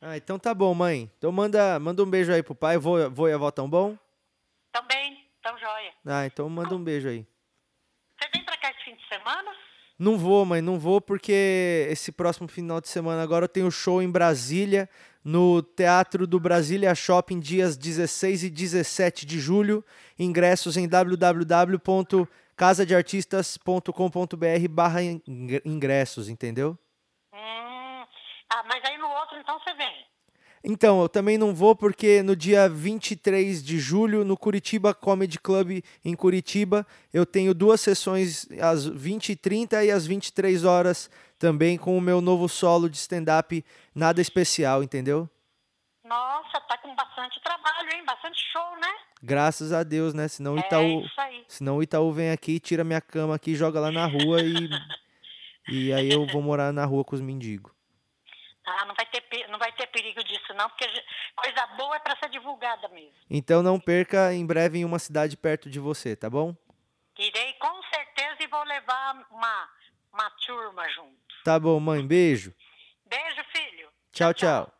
Ah, então tá bom, mãe. Então manda, manda um beijo aí pro pai. Vou, vou e a avó tão bom? Também, tão joia. Ah, então manda um beijo aí. Você vem pra cá esse fim de semana? Não vou, mãe, não vou porque esse próximo final de semana agora eu tenho show em Brasília, no Teatro do Brasília Shopping, dias 16 e 17 de julho. Ingressos em www.casadeartistas.com.br barra ingressos, entendeu? Ah, mas aí no outro então você vem. Então, eu também não vou porque no dia 23 de julho, no Curitiba Comedy Club em Curitiba, eu tenho duas sessões às 20h30 e às 23 horas também com o meu novo solo de stand-up, nada especial, entendeu? Nossa, tá com bastante trabalho, hein? Bastante show, né? Graças a Deus, né? Senão o É Itaú, aí. senão o Itaú vem aqui, tira minha cama aqui, joga lá na rua e e aí eu vou morar na rua com os mendigos. Ah, não vai ter, não vai ter perigo disso, não, porque coisa boa é pra ser divulgada mesmo. Então não perca em breve em uma cidade perto de você, tá bom? Irei com certeza e vou levar uma, uma turma junto. Tá bom, mãe, beijo. Beijo, filho. Tchau, tchau.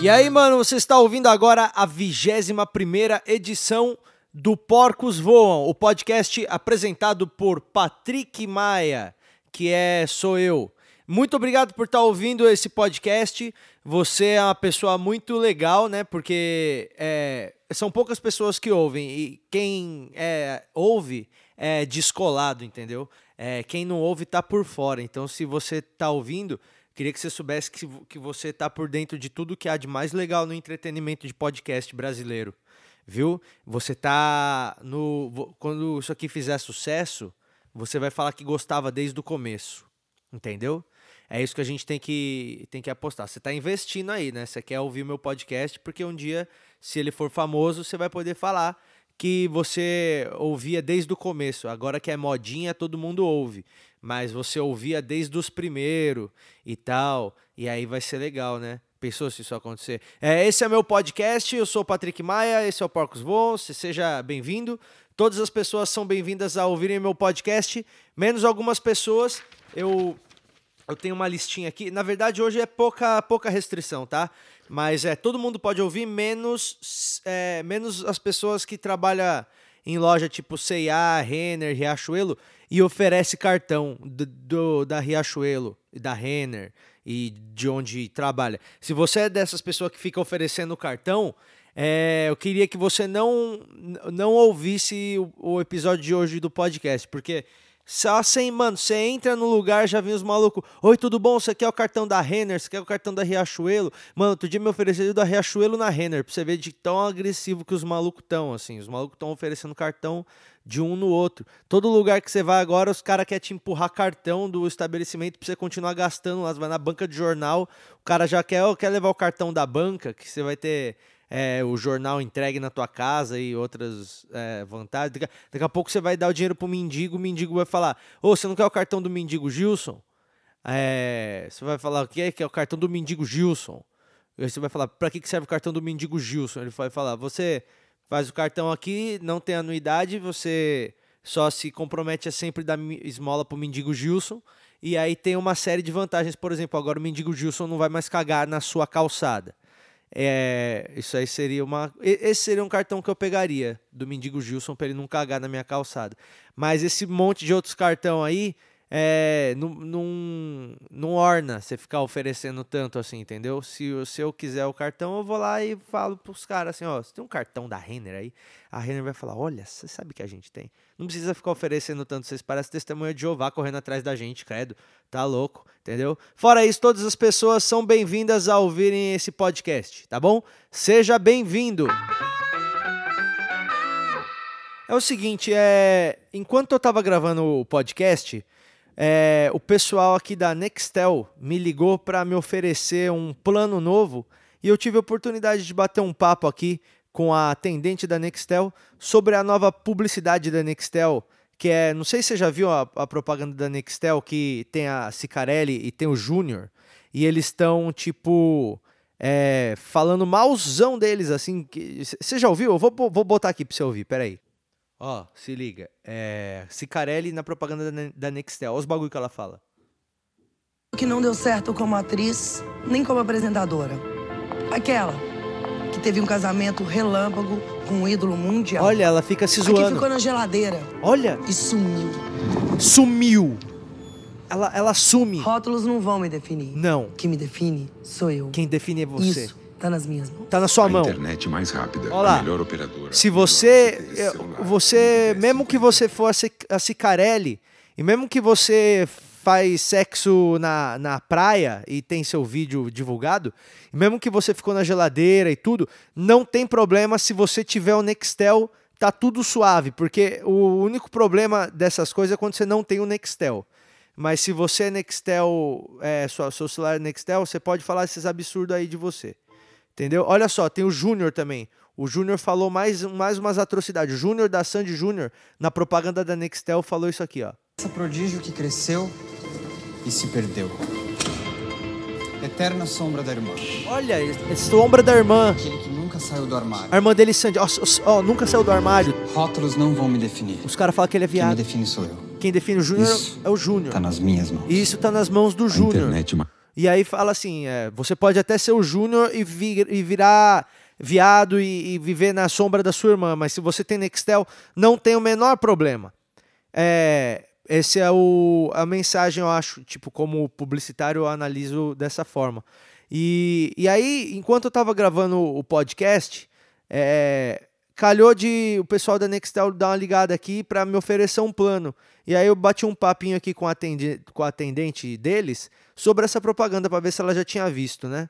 E aí, mano, você está ouvindo agora a 21 primeira edição do Porcos Voam, o podcast apresentado por Patrick Maia, que é sou eu. Muito obrigado por estar ouvindo esse podcast. Você é uma pessoa muito legal, né? Porque é, são poucas pessoas que ouvem e quem é, ouve é descolado, entendeu? É, quem não ouve tá por fora. Então, se você tá ouvindo, queria que você soubesse que, que você tá por dentro de tudo que há de mais legal no entretenimento de podcast brasileiro, viu? Você tá no quando isso aqui fizer sucesso, você vai falar que gostava desde o começo, entendeu? É isso que a gente tem que, tem que apostar. Você está investindo aí, né? Você quer ouvir meu podcast porque um dia, se ele for famoso, você vai poder falar que você ouvia desde o começo. Agora que é modinha, todo mundo ouve. Mas você ouvia desde os primeiros e tal. E aí vai ser legal, né? Pensou se isso acontecer? É, esse é meu podcast, eu sou o Patrick Maia, esse é o Porcos Voam, se- seja bem-vindo. Todas as pessoas são bem-vindas a ouvirem meu podcast, menos algumas pessoas. Eu eu tenho uma listinha aqui. Na verdade, hoje é pouca, pouca restrição, tá? Mas é todo mundo pode ouvir, menos, é, menos as pessoas que trabalham em loja tipo C&A, Renner, Riachuelo e oferece cartão do, do- da Riachuelo e da Renner e de onde trabalha. Se você é dessas pessoas que fica oferecendo cartão, é, eu queria que você não, não ouvisse o, o episódio de hoje do podcast, porque só sem, mano, você entra no lugar, já vem os malucos. Oi, tudo bom? Você quer o cartão da Renner? Você quer o cartão da Riachuelo? Mano, outro dia me ofereceram da Riachuelo na Renner, pra você ver de tão agressivo que os malucos estão, assim. Os malucos estão oferecendo cartão de um no outro. Todo lugar que você vai agora, os caras querem te empurrar cartão do estabelecimento pra você continuar gastando lá. Você vai na banca de jornal, o cara já quer, quer levar o cartão da banca, que você vai ter é, o jornal entregue na tua casa e outras é, vantagens. Daqui, a- daqui a pouco você vai dar o dinheiro pro mendigo, o mendigo vai falar: Ô, você não quer o cartão do mendigo Gilson? É, você vai falar: O que é que é o cartão do mendigo Gilson? Aí você vai falar: Pra que que serve o cartão do mendigo Gilson? Ele vai falar: Você faz o cartão aqui, não tem anuidade, você só se compromete a sempre dar esmola pro mendigo Gilson. E aí tem uma série de vantagens. Por exemplo, agora o mendigo Gilson não vai mais cagar na sua calçada. É, isso aí seria uma. Esse seria um cartão que eu pegaria do mendigo Gilson pra ele não cagar na minha calçada. Mas esse monte de outros cartão aí é, não, não, não orna você ficar oferecendo tanto assim, entendeu? Se, se eu quiser o cartão, eu vou lá e falo pros caras assim: ó, você tem um cartão da Renner aí? A Renner vai falar: olha, você sabe que a gente tem. Não precisa ficar oferecendo tanto, vocês parecem testemunha de Jeová correndo atrás da gente, credo. Tá louco, entendeu? Fora isso, todas as pessoas são bem-vindas a ouvirem esse podcast, tá bom? Seja bem-vindo! É o seguinte, é, enquanto eu tava gravando o podcast, é, o pessoal aqui da Nextel me ligou para me oferecer um plano novo e eu tive a oportunidade de bater um papo aqui com a atendente da Nextel sobre a nova publicidade da Nextel, que é, não sei se você já viu a, a propaganda da Nextel que tem a Cicarelli e tem o Júnior e eles estão tipo é, falando malzão deles assim, você já ouviu? Eu vou, vou botar aqui para você ouvir, peraí. Ó, se liga. É. Cicarelli na propaganda da, Ne- da Nextel. Olha os bagulho que ela fala. que não deu certo como atriz, nem como apresentadora. Aquela que teve um casamento relâmpago com um ídolo mundial. Olha, ela fica se a que zoando. ficou na geladeira Olha, e sumiu. sumiu. Ela, ela sume. Rótulos não vão me definir. Não. O que me define sou eu. Quem define é você. Isso tá nas minhas mãos. Tá na sua a mão. internet mais rápida, Olha lá. a melhor operadora. Se você, na área você, mesmo que você for a Cic- a Cicarelli, e mesmo que você faz sexo na, na praia e tem seu vídeo divulgado, e mesmo que você ficou na geladeira e tudo, não tem problema se você tiver o Nextel, tá tudo suave, porque o único problema dessas coisas é quando você não tem o Nextel. Mas se você é Nextel, é, sua, seu celular é Nextel, você pode falar esses absurdos aí de você. Entendeu? Olha só, tem o Júnior também. O Júnior falou mais, mais umas atrocidades. O Júnior da Sandy Júnior, na propaganda da Nextel, falou isso aqui, ó. Essa prodígio que cresceu e se perdeu. Eterna sombra da irmã. Olha, é sombra da irmã. Aquele que nunca saiu do armário. A irmã dele, Sandy, ó, ó, nunca saiu do armário. Rótulos não vão me definir. Os caras falam que ele é Quem me viado. define sou eu. Quem define o Júnior é o Júnior. Tá nas minhas mãos. E isso tá nas mãos do Júnior. internet ma- E aí fala assim, é, você pode até ser o Júnior e, vi- e virar viado e, e viver na sombra da sua irmã, mas se você tem Nextel, não tem o menor problema. É, esse é o, a mensagem, eu acho, tipo, como publicitário eu analiso dessa forma. E, e aí, enquanto eu tava gravando o podcast, é, calhou de o pessoal da Nextel dar uma ligada aqui para me oferecer um plano. E aí eu bati um papinho aqui com a, atendi- com a atendente deles sobre essa propaganda para ver se ela já tinha visto, né?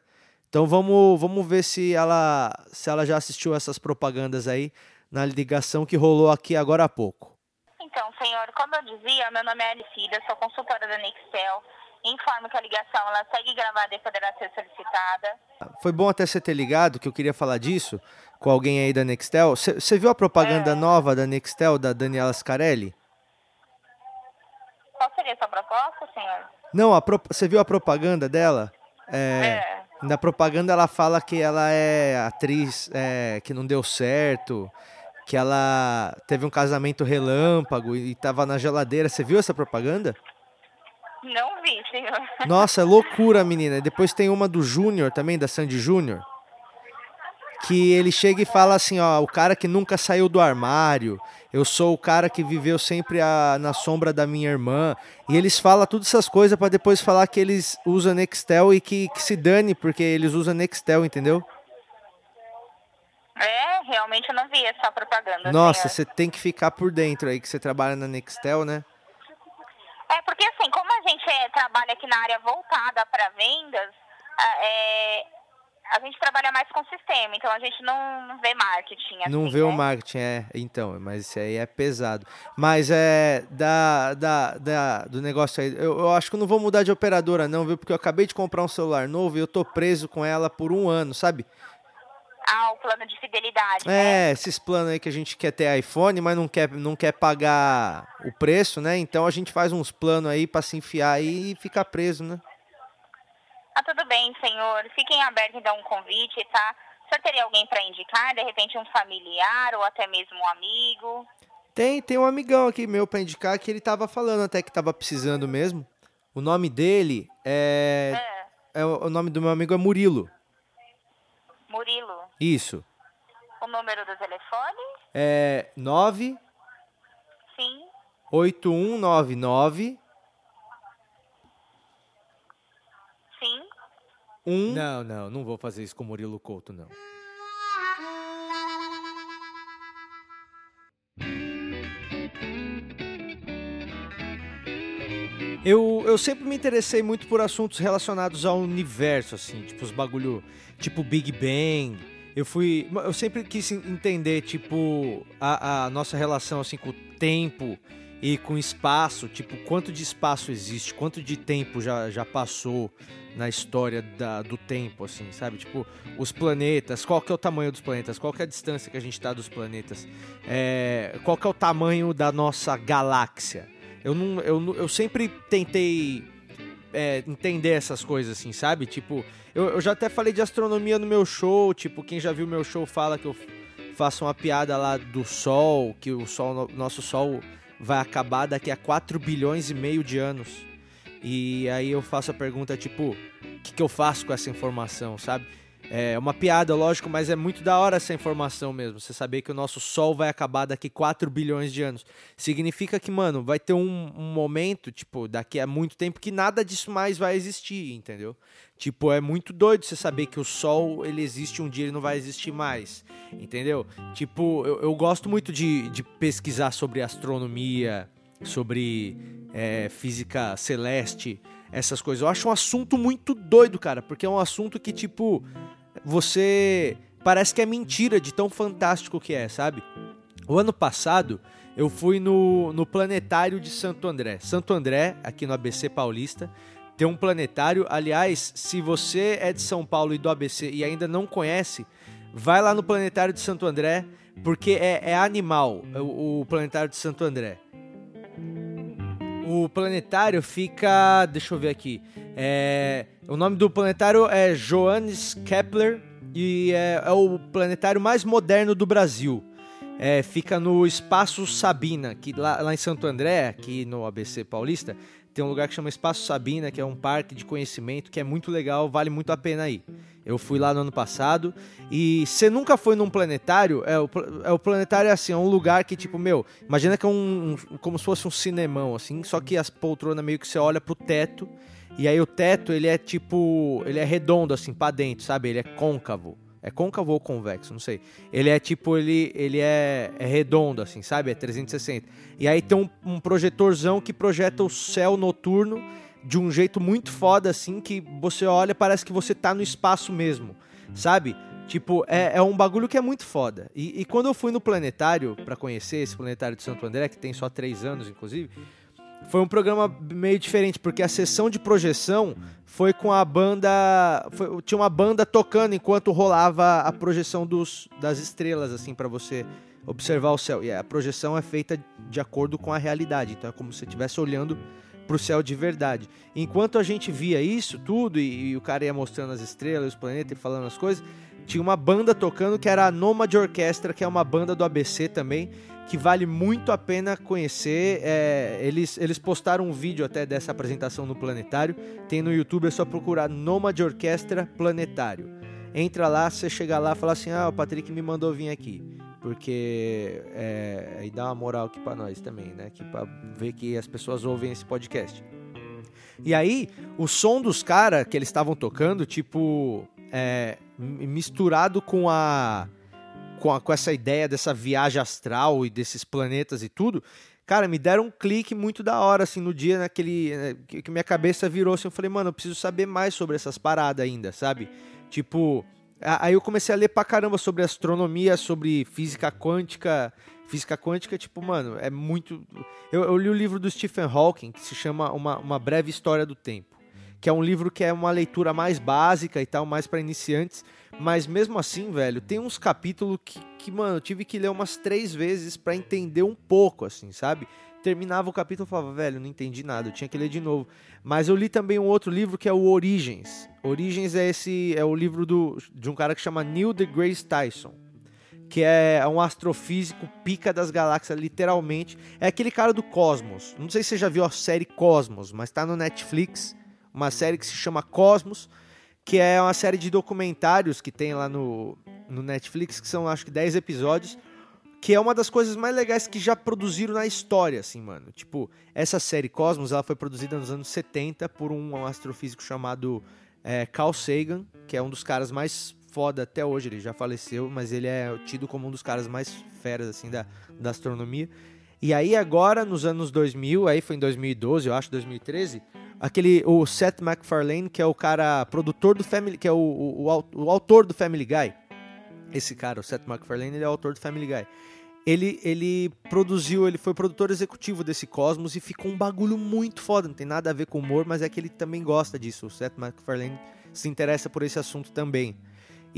Então vamos, vamos ver se ela, se ela já assistiu essas propagandas aí na ligação que rolou aqui agora há pouco. Então, senhor, como eu dizia, meu nome é Alicida, sou consultora da Nextel. Informo que a ligação ela segue gravada e poderá ser solicitada. Foi bom até você ter ligado, que eu queria falar disso com alguém aí da Nextel. Você viu a propaganda nova da Nextel, da Daniela Scarelli? Qual seria a sua proposta, senhor? Não, você viu a propaganda dela? É, É. Na propaganda ela fala que ela é atriz é, que não deu certo, que ela teve um casamento relâmpago e tava na geladeira. Você viu essa propaganda? Não vi, senhor. Nossa, é loucura, menina. Depois tem uma do Júnior também, da Sandy Júnior. Que ele chega e fala assim, ó, o cara que nunca saiu do armário, eu sou o cara que viveu sempre a- na sombra da minha irmã. E eles falam todas essas coisas pra depois falar que eles usam Nextel e que, que se dane, porque eles usam Nextel, entendeu? É, realmente eu não vi essa propaganda. Nossa, senhor. você tem que ficar por dentro aí, que você trabalha na Nextel, né? É porque assim, como a gente é, trabalha aqui na área voltada para vendas, a- é, a gente trabalha mais com sistema, então a gente não, não vê marketing. Não assim, vê o né? marketing, é. Então, mas isso aí é pesado. Mas é da, da, da, do negócio aí. Eu, eu acho que eu não vou mudar de operadora, não, viu? Porque eu acabei de comprar um celular novo e eu tô preso com ela por um ano, sabe? Ah, o plano de fidelidade. né? É, esses planos aí que a gente quer ter iPhone, mas não quer, não quer pagar o preço, né? Então a gente faz uns planos aí pra se enfiar aí e ficar preso, né? Ah, tudo bem, senhor. Fiquem abertos então um convite, tá? O senhor teria alguém para indicar, de repente um familiar ou até mesmo um amigo? Tem, tem um amigão aqui meu pra indicar que ele tava falando até que tava precisando mesmo. O nome dele é. É, é o nome do meu amigo é Murilo. Murilo. Isso. O número do telefone? É 9 Sim. 8199 Sim. 1 Não, não, não vou fazer isso com o Murilo Couto não. Eu, eu sempre me interessei muito por assuntos relacionados ao universo, assim, tipo os bagulho, tipo Big Bang. Eu fui, eu sempre quis entender, tipo, a, a nossa relação assim com o tempo e com espaço, tipo, quanto de espaço existe, quanto de tempo já, já passou na história da, do tempo, assim, sabe? Tipo, os planetas, qual que é o tamanho dos planetas, qual que é a distância que a gente tá dos planetas, é, qual que é o tamanho da nossa galáxia. Eu, não, eu, eu sempre tentei é, entender essas coisas, assim, sabe? Tipo, eu, eu já até falei de astronomia no meu show, tipo, quem já viu meu show fala que eu faço uma piada lá do Sol, que o Sol, nosso Sol vai acabar daqui a 4 bilhões e meio de anos. E aí eu faço a pergunta tipo, o que, que eu faço com essa informação, sabe? É uma piada, lógico, mas é muito da hora essa informação mesmo. Você saber que o nosso Sol vai acabar daqui 4 bilhões de anos. Significa que, mano, vai ter um, um, momento, tipo, daqui a muito tempo que nada disso mais vai existir, entendeu? Tipo, é muito doido você saber que o Sol, ele existe um dia, ele não vai existir mais, entendeu? Tipo, eu, eu gosto muito de, de pesquisar sobre astronomia, sobre é, física celeste, essas coisas. Eu acho um assunto muito doido, cara, porque é um assunto que, tipo, você. Parece que é mentira de tão fantástico que é, sabe? O ano passado eu fui no, no planetário de Santo André. Santo André, aqui no ABC Paulista, tem um planetário. Aliás, se você é de São Paulo e do ABC e ainda não conhece, vai lá no planetário de Santo André, porque é, é animal o, o planetário de Santo André. O planetário fica. Deixa eu ver aqui. É, o nome do planetário é Johannes Kepler e é, é o planetário mais moderno do Brasil. É, fica no Espaço Sabina, que lá, lá, em Santo André, aqui no ABC Paulista, tem um lugar que chama Espaço Sabina, que é um parque de conhecimento que é muito legal, vale muito a pena ir. Eu fui lá no ano passado. E você nunca foi num planetário? É, o, é, o planetário é assim, é um lugar que, tipo, meu, imagina que é um, um como se fosse um cinemão, assim, só que as poltronas meio que você olha pro teto. E aí o teto, ele é tipo. Ele é redondo, assim, pra dentro, sabe? Ele é côncavo. É côncavo ou convexo, não sei. Ele é tipo, ele, ele é, é redondo, assim, sabe? É 360. E aí tem um, um projetorzão que projeta o céu noturno de um jeito muito foda, assim, que você olha parece que você tá no espaço mesmo, sabe? Tipo, é, é um bagulho que é muito foda. E, e quando eu fui no planetário para conhecer esse planetário de Santo André, que tem só três anos, inclusive, foi um programa meio diferente, porque a sessão de projeção foi com a banda. Foi, tinha uma banda tocando enquanto rolava a projeção dos, das estrelas, assim, para você observar o céu. E a projeção é feita de acordo com a realidade, então é como se você estivesse olhando pro céu de verdade. Enquanto a gente via isso tudo e, e o cara ia mostrando as estrelas, os planetas e falando as coisas, tinha uma banda tocando que era a Nomad Orquestra, que é uma banda do ABC também, que vale muito a pena conhecer. É, eles, eles postaram um vídeo até dessa apresentação no Planetário. Tem no YouTube, é só procurar Nomad Orquestra Planetário. Entra lá, você chega lá e fala assim: Ah, o Patrick me mandou vir aqui porque é, e dá uma moral aqui para nós também, né? Que para ver que as pessoas ouvem esse podcast. E aí, o som dos caras que eles estavam tocando, tipo, é, misturado com a, com a com essa ideia dessa viagem astral e desses planetas e tudo, cara, me deram um clique muito da hora, assim, no dia naquele. Né, que minha cabeça virou assim, eu falei, mano, eu preciso saber mais sobre essas paradas ainda, sabe? Tipo, Aí eu comecei a ler pra caramba sobre astronomia, sobre física quântica. Física quântica, tipo, mano, é muito. Eu, eu li o livro do Stephen Hawking, que se chama Uma, uma Breve História do Tempo. Que é um livro que é uma leitura mais básica e tal, mais para iniciantes. Mas mesmo assim, velho, tem uns capítulos que, que, mano, eu tive que ler umas três vezes para entender um pouco, assim, sabe? terminava o capítulo e falava, velho, não entendi nada, eu tinha que ler de novo. Mas eu li também um outro livro que é o Origens. Origens é esse é o livro do, de um cara que chama Neil deGrasse Tyson, que é um astrofísico pica das galáxias, literalmente. É aquele cara do Cosmos. Não sei se você já viu a série Cosmos, mas tá no Netflix, uma série que se chama Cosmos, que é uma série de documentários que tem lá no, no Netflix, que são acho que 10 episódios que é uma das coisas mais legais que já produziram na história, assim, mano. Tipo, essa série Cosmos, ela foi produzida nos anos 70 por um astrofísico chamado é, Carl Sagan, que é um dos caras mais foda até hoje, ele já faleceu, mas ele é tido como um dos caras mais feras, assim, da, da astronomia. E aí agora, nos anos 2000, aí foi em 2012, eu acho, 2013, aquele, o Seth MacFarlane, que é o cara produtor do Family, que é o, o, o, autor do Family Guy, esse cara, o Seth MacFarlane, ele é o autor do Family Guy ele, ele produziu, ele foi produtor executivo desse Cosmos e ficou um bagulho muito foda. Não tem nada a ver com humor, mas é que ele também gosta disso. O Seth MacFarlane se interessa por esse assunto também.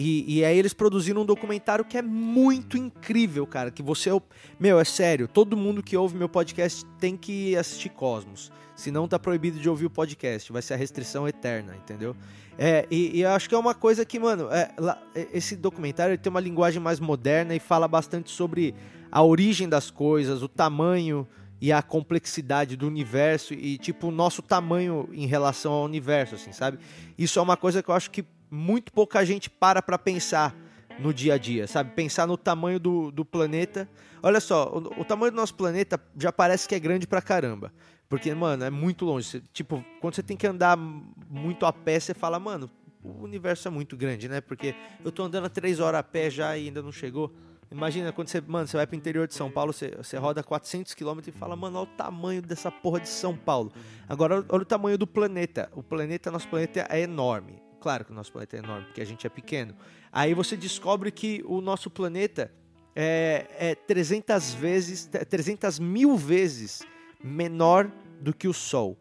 E, e, aí eles produziram um documentário que é muito incrível, cara. Que você. Meu, é sério, todo mundo que ouve meu podcast tem que assistir Cosmos. Senão tá proibido de ouvir o podcast. Vai ser a restrição eterna, entendeu? É, e, e eu acho que é uma coisa que, mano, é, lá, esse documentário tem uma linguagem mais moderna e fala bastante sobre a origem das coisas, o tamanho e a complexidade do universo e, tipo, o nosso tamanho em relação ao universo, assim, sabe? Isso é uma coisa que eu acho que muito pouca gente para pra pensar no dia a dia, sabe? Pensar no tamanho do, do planeta. Olha só, o, o, tamanho do nosso planeta já parece que é grande pra caramba. Porque, mano, é muito longe. Tipo, quando você tem que andar muito a pé, você fala, mano, o universo é muito grande, né? Porque eu tô andando três horas a pé já e ainda não chegou. Imagina quando você, mano, você vai pro interior de São Paulo, você, você roda 400 km e fala, mano, olha o tamanho dessa porra de São Paulo. Agora, olha o tamanho do planeta. O planeta, nosso planeta é enorme. Claro que o nosso planeta é enorme, porque a gente é pequeno. Aí você descobre que o nosso planeta é, é 300 vezes, 300 mil vezes menor do que o Sol.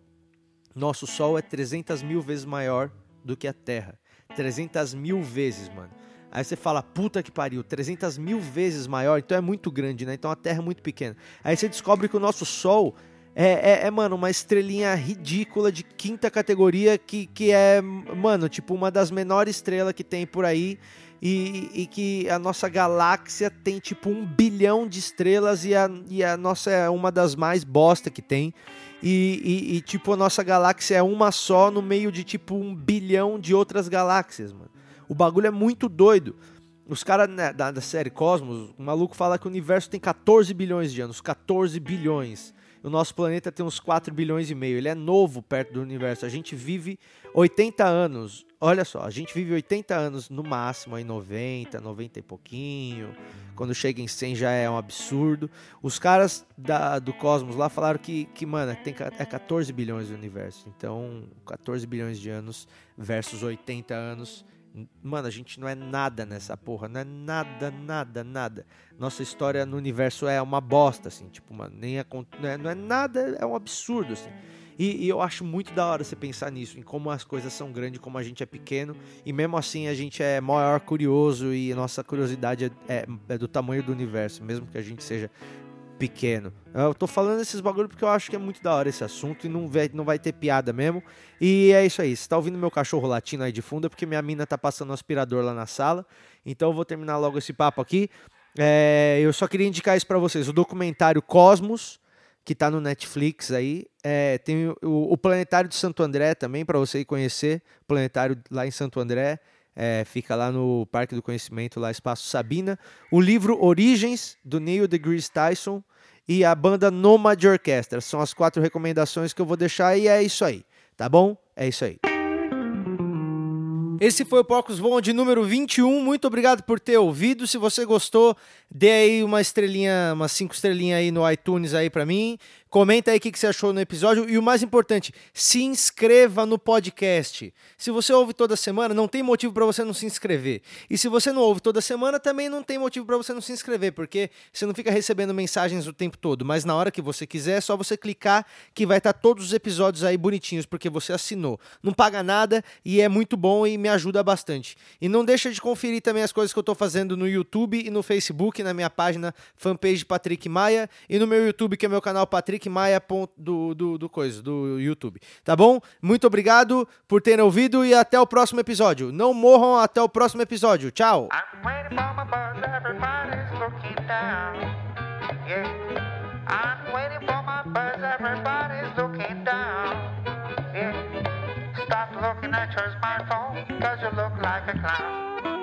Nosso Sol é 300 mil vezes maior do que a Terra. 300 mil vezes, mano. Aí você fala, puta que pariu, 300 mil vezes maior, então é muito grande, né? Então a Terra é muito pequena. Aí você descobre que o nosso Sol é, é, é, mano, uma estrelinha ridícula de quinta categoria que, que é, mano, tipo uma das menores estrelas que tem por aí. E, e, que a nossa galáxia tem tipo um bilhão de estrelas e a, e a nossa é uma das mais bosta que tem. E, e, e, tipo, a nossa galáxia é uma só no meio de tipo um bilhão de outras galáxias, mano. O bagulho é muito doido. Os caras né, da, da, série Cosmos, o maluco fala que o universo tem 14 bilhões de anos. 14 bilhões. O nosso planeta tem uns 4 bilhões e meio. Ele é novo perto do universo. A gente vive 80 anos. Olha só, a gente vive 80 anos no máximo, aí 90, 90 e pouquinho. Quando chega em 100 já é um absurdo. Os caras da, do Cosmos lá falaram que, que, mano, tem, é 14 bilhões do universo. Então, 14 bilhões de anos versus 80 anos Mano, a gente não é nada nessa porra, não é nada, nada, nada. Nossa história no universo é uma bosta, assim, tipo, mano, nem é, não é nada, é um absurdo, assim. E, e, eu acho muito da hora você pensar nisso, em como as coisas são grandes, como a gente é pequeno, e mesmo assim a gente é maior curioso e nossa curiosidade é, é, é do tamanho do universo, mesmo que a gente seja pequeno. Eu tô falando esses bagulho porque eu acho que é muito da hora esse assunto e não vai, não vai ter piada mesmo. E é isso aí. Se tá ouvindo meu cachorro latindo aí de fundo é porque minha mina tá passando o aspirador lá na sala. Então eu vou terminar logo esse papo aqui. É, eu só queria indicar isso para vocês. O documentário Cosmos, que tá no Netflix aí. É, tem o, o, Planetário de Santo André também, para você ir conhecer. Planetário lá em Santo André. É, fica lá no Parque do Conhecimento, lá Espaço Sabina. O livro Origens, do Neil deGrasse Tyson. E a banda Nomad Orchestra. São as quatro recomendações que eu vou deixar e é isso aí. Tá bom? É isso aí. Esse foi o Porcos Voam de número 21. Muito obrigado por ter ouvido. Se você gostou, dê aí uma estrelinha, umas cinco estrelinhas aí no iTunes aí para mim. Comenta aí o que, você achou no episódio. E o mais importante, se inscreva no podcast. Se você ouve toda semana, não tem motivo para você não se inscrever. E se você não ouve toda semana, também não tem motivo para você não se inscrever, porque você não fica recebendo mensagens o tempo todo. Mas na hora que você quiser, é só você clicar que vai estar tá todos os episódios aí bonitinhos, porque você assinou. Não paga nada e é muito bom e me ajuda bastante. E não deixa de conferir também as coisas que eu estou fazendo no YouTube e no Facebook, na minha página fanpage Patrick Maia e no meu YouTube, que é meu canal Patrick Patrick Maia do, do, do coisa, do YouTube. Tá bom? Muito obrigado por terem ouvido e até o próximo episódio. Não morram até o próximo episódio. Tchau! looking at your smartphone, cause you look like a clown.